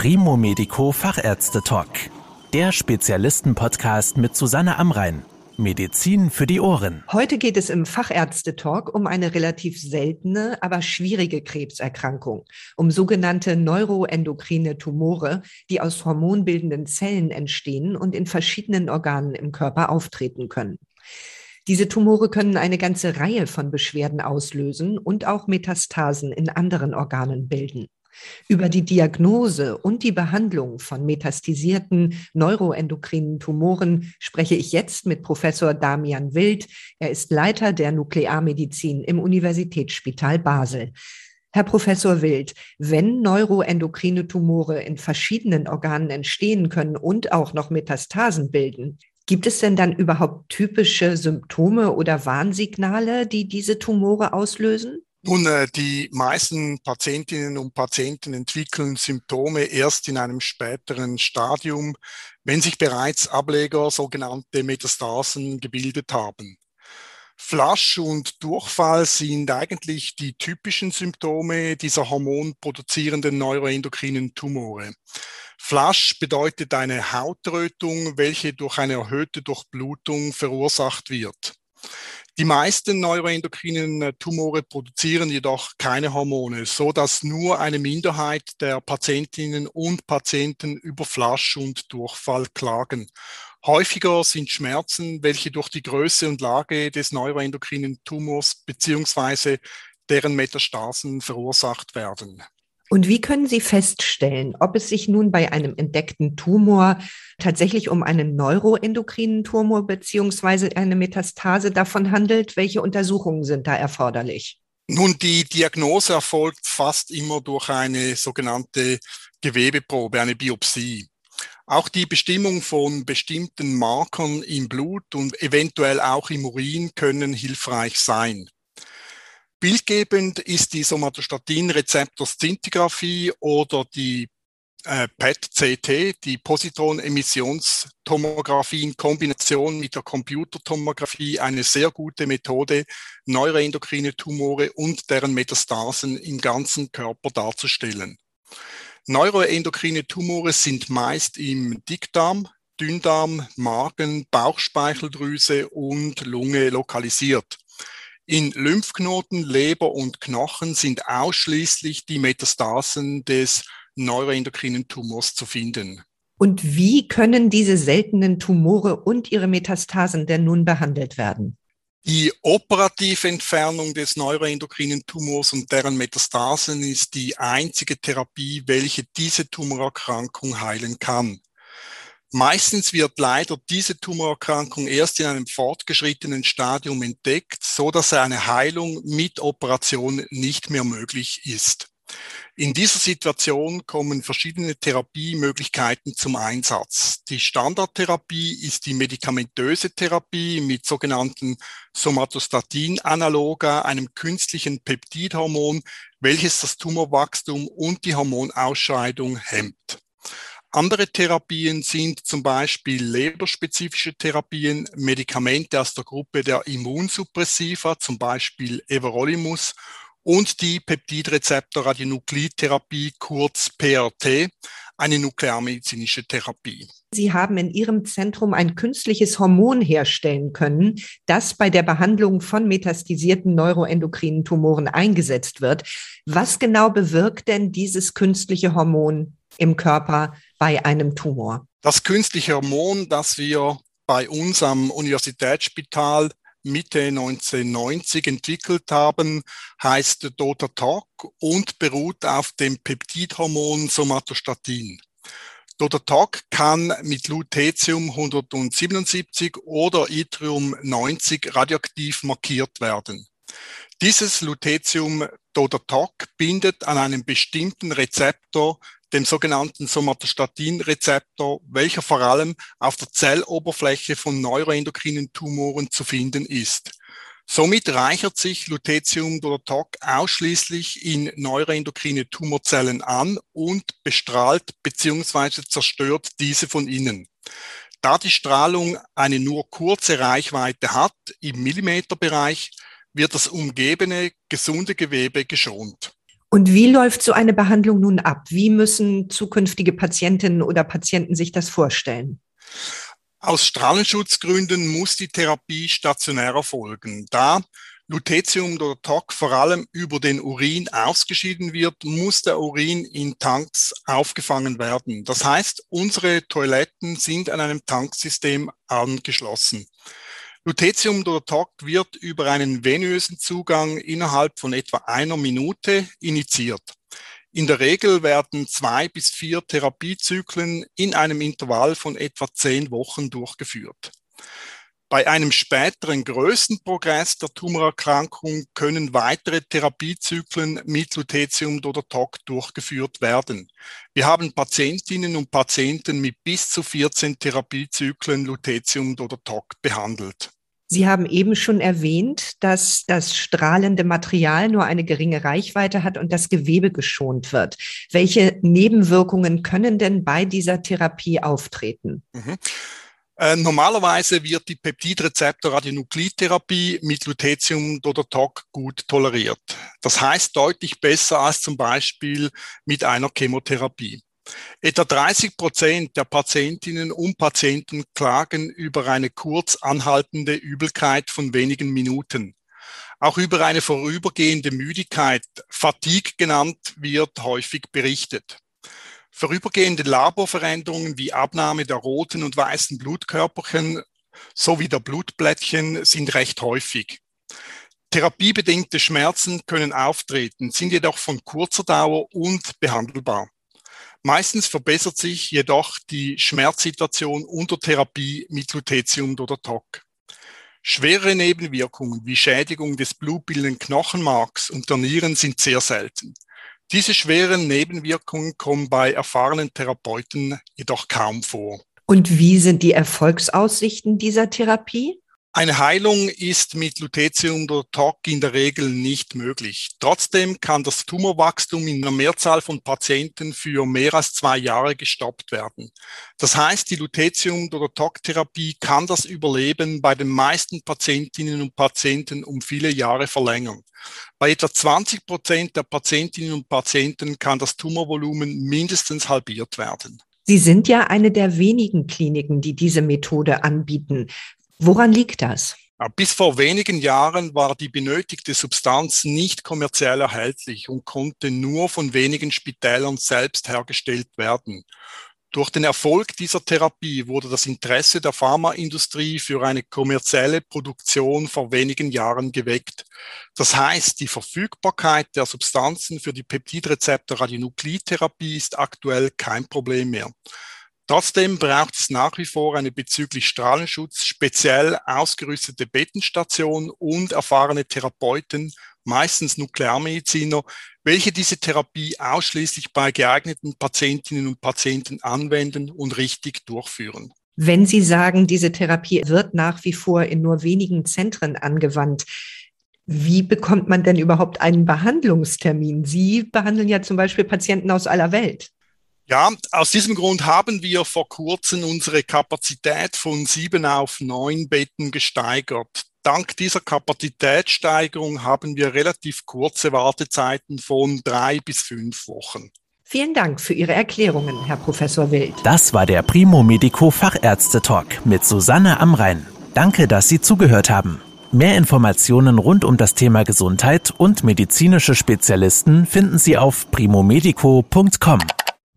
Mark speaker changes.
Speaker 1: Primo Medico Fachärzte Talk. Der Spezialisten-Podcast mit Susanne Amrein. Medizin für die Ohren.
Speaker 2: Heute geht es im Fachärzte-Talk um eine relativ seltene, aber schwierige Krebserkrankung, um sogenannte neuroendokrine Tumore, die aus hormonbildenden Zellen entstehen und in verschiedenen Organen im Körper auftreten können. Diese Tumore können eine ganze Reihe von Beschwerden auslösen und auch Metastasen in anderen Organen bilden. Über die Diagnose und die Behandlung von metastasierten neuroendokrinen Tumoren spreche ich jetzt mit Professor Damian Wild. Er ist Leiter der Nuklearmedizin im Universitätsspital Basel. Herr Professor Wild, wenn neuroendokrine Tumore in verschiedenen Organen entstehen können und auch noch Metastasen bilden, gibt es denn dann überhaupt typische Symptome oder Warnsignale, die diese Tumore auslösen?
Speaker 3: Nun, äh, die meisten Patientinnen und Patienten entwickeln Symptome erst in einem späteren Stadium, wenn sich bereits Ableger, sogenannte Metastasen, gebildet haben. Flasch und Durchfall sind eigentlich die typischen Symptome dieser hormonproduzierenden neuroendokrinen Tumore. Flasch bedeutet eine Hautrötung, welche durch eine erhöhte Durchblutung verursacht wird. Die meisten neuroendokrinen äh, Tumore produzieren jedoch keine Hormone, so dass nur eine Minderheit der Patientinnen und Patienten über Flasch und Durchfall klagen. Häufiger sind Schmerzen, welche durch die Größe und Lage des neuroendokrinen Tumors beziehungsweise deren Metastasen verursacht werden.
Speaker 2: Und wie können Sie feststellen, ob es sich nun bei einem entdeckten Tumor tatsächlich um einen neuroendokrinen Tumor beziehungsweise eine Metastase davon handelt? Welche Untersuchungen sind da erforderlich?
Speaker 3: Nun, die Diagnose erfolgt fast immer durch eine sogenannte Gewebeprobe, eine Biopsie. Auch die Bestimmung von bestimmten Markern im Blut und eventuell auch im Urin können hilfreich sein. Bildgebend ist die Somatostatin-Rezeptor-Szintigraphie oder die äh, PET-CT, die Positronemissionstomographie in Kombination mit der Computertomographie, eine sehr gute Methode, neuroendokrine Tumore und deren Metastasen im ganzen Körper darzustellen. Neuroendokrine Tumore sind meist im Dickdarm, Dünndarm, Magen, Bauchspeicheldrüse und Lunge lokalisiert. In Lymphknoten, Leber und Knochen sind ausschließlich die Metastasen des neuroendokrinen Tumors zu finden.
Speaker 2: Und wie können diese seltenen Tumore und ihre Metastasen denn nun behandelt werden?
Speaker 3: Die operative Entfernung des neuroendokrinen Tumors und deren Metastasen ist die einzige Therapie, welche diese Tumorerkrankung heilen kann. Meistens wird leider diese Tumorerkrankung erst in einem fortgeschrittenen Stadium entdeckt, so dass eine Heilung mit Operation nicht mehr möglich ist. In dieser Situation kommen verschiedene Therapiemöglichkeiten zum Einsatz. Die Standardtherapie ist die medikamentöse Therapie mit sogenannten Somatostatin-Analoga, einem künstlichen Peptidhormon, welches das Tumorwachstum und die Hormonausscheidung hemmt. Andere Therapien sind zum Beispiel leberspezifische Therapien, Medikamente aus der Gruppe der Immunsuppressiva, zum Beispiel Everolimus, und die Peptidrezeptor-Radionuklidtherapie, kurz PRT, eine nuklearmedizinische Therapie.
Speaker 2: Sie haben in Ihrem Zentrum ein künstliches Hormon herstellen können, das bei der Behandlung von metastasierten neuroendokrinen Tumoren eingesetzt wird. Was genau bewirkt denn dieses künstliche Hormon im Körper bei einem Tumor.
Speaker 3: Das künstliche Hormon, das wir bei uns am Universitätsspital Mitte 1990 entwickelt haben, heißt Dotatalk und beruht auf dem Peptidhormon Somatostatin. Dotatalk kann mit Lutetium 177 oder Yttrium 90 radioaktiv markiert werden. Dieses Lutetium Dotatalk bindet an einem bestimmten Rezeptor dem sogenannten Somatostatin-Rezeptor, welcher vor allem auf der Zelloberfläche von neuroendokrinen Tumoren zu finden ist. Somit reichert sich Lutetium Dotatok ausschließlich in neuroendokrine Tumorzellen an und bestrahlt bzw. zerstört diese von innen. Da die Strahlung eine nur kurze Reichweite hat, im Millimeterbereich, wird das umgebene gesunde Gewebe geschont.
Speaker 2: Und wie läuft so eine Behandlung nun ab? Wie müssen zukünftige Patientinnen oder Patienten sich das vorstellen?
Speaker 3: Aus Strahlenschutzgründen muss die Therapie stationär erfolgen. Da Lutetium oder TOC vor allem über den Urin ausgeschieden wird, muss der Urin in Tanks aufgefangen werden. Das heißt, unsere Toiletten sind an einem Tanksystem angeschlossen. Lutetium TOC wird über einen venösen Zugang innerhalb von etwa einer Minute initiiert. In der Regel werden zwei bis vier Therapiezyklen in einem Intervall von etwa zehn Wochen durchgeführt. Bei einem späteren größten Progress der Tumorerkrankung können weitere Therapiezyklen mit Lutetium TOC durchgeführt werden. Wir haben Patientinnen und Patienten mit bis zu 14 Therapiezyklen Lutetium TOC behandelt.
Speaker 2: Sie haben eben schon erwähnt, dass das strahlende Material nur eine geringe Reichweite hat und das Gewebe geschont wird. Welche Nebenwirkungen können denn bei dieser Therapie auftreten?
Speaker 3: Mhm. Äh, normalerweise wird die Peptidrezeptor-Radionuklidtherapie mit Lutetium oder TOC gut toleriert. Das heißt deutlich besser als zum Beispiel mit einer Chemotherapie. Etwa 30 Prozent der Patientinnen und Patienten klagen über eine kurz anhaltende Übelkeit von wenigen Minuten. Auch über eine vorübergehende Müdigkeit, Fatigue genannt, wird häufig berichtet. Vorübergehende Laborveränderungen wie Abnahme der roten und weißen Blutkörperchen sowie der Blutblättchen sind recht häufig. Therapiebedingte Schmerzen können auftreten, sind jedoch von kurzer Dauer und behandelbar. Meistens verbessert sich jedoch die Schmerzsituation unter Therapie mit Lutetium oder TOC. Schwere Nebenwirkungen wie Schädigung des blutbildenden Knochenmarks und der Nieren sind sehr selten. Diese schweren Nebenwirkungen kommen bei erfahrenen Therapeuten jedoch kaum vor.
Speaker 2: Und wie sind die Erfolgsaussichten dieser Therapie?
Speaker 3: Eine Heilung ist mit Lutetium oder TOC in der Regel nicht möglich. Trotzdem kann das Tumorwachstum in einer Mehrzahl von Patienten für mehr als zwei Jahre gestoppt werden. Das heißt, die Lutetium- oder TOC-Therapie kann das Überleben bei den meisten Patientinnen und Patienten um viele Jahre verlängern. Bei etwa 20 Prozent der Patientinnen und Patienten kann das Tumorvolumen mindestens halbiert werden.
Speaker 2: Sie sind ja eine der wenigen Kliniken, die diese Methode anbieten. Woran liegt das?
Speaker 3: Bis vor wenigen Jahren war die benötigte Substanz nicht kommerziell erhältlich und konnte nur von wenigen Spitälern selbst hergestellt werden. Durch den Erfolg dieser Therapie wurde das Interesse der Pharmaindustrie für eine kommerzielle Produktion vor wenigen Jahren geweckt. Das heißt, die Verfügbarkeit der Substanzen für die Peptidrezeptor-Radionuklidtherapie ist aktuell kein Problem mehr. Trotzdem braucht es nach wie vor eine bezüglich Strahlenschutz speziell ausgerüstete Bettenstation und erfahrene Therapeuten, meistens Nuklearmediziner, welche diese Therapie ausschließlich bei geeigneten Patientinnen und Patienten anwenden und richtig durchführen.
Speaker 2: Wenn Sie sagen, diese Therapie wird nach wie vor in nur wenigen Zentren angewandt, wie bekommt man denn überhaupt einen Behandlungstermin? Sie behandeln ja zum Beispiel Patienten aus aller Welt.
Speaker 3: Ja, aus diesem Grund haben wir vor kurzem unsere Kapazität von sieben auf neun Betten gesteigert. Dank dieser Kapazitätssteigerung haben wir relativ kurze Wartezeiten von drei bis fünf Wochen.
Speaker 2: Vielen Dank für Ihre Erklärungen, Herr Professor Wild.
Speaker 1: Das war der Primo Medico Fachärzte Talk mit Susanne Amrein. Danke, dass Sie zugehört haben. Mehr Informationen rund um das Thema Gesundheit und medizinische Spezialisten finden Sie auf primomedico.com.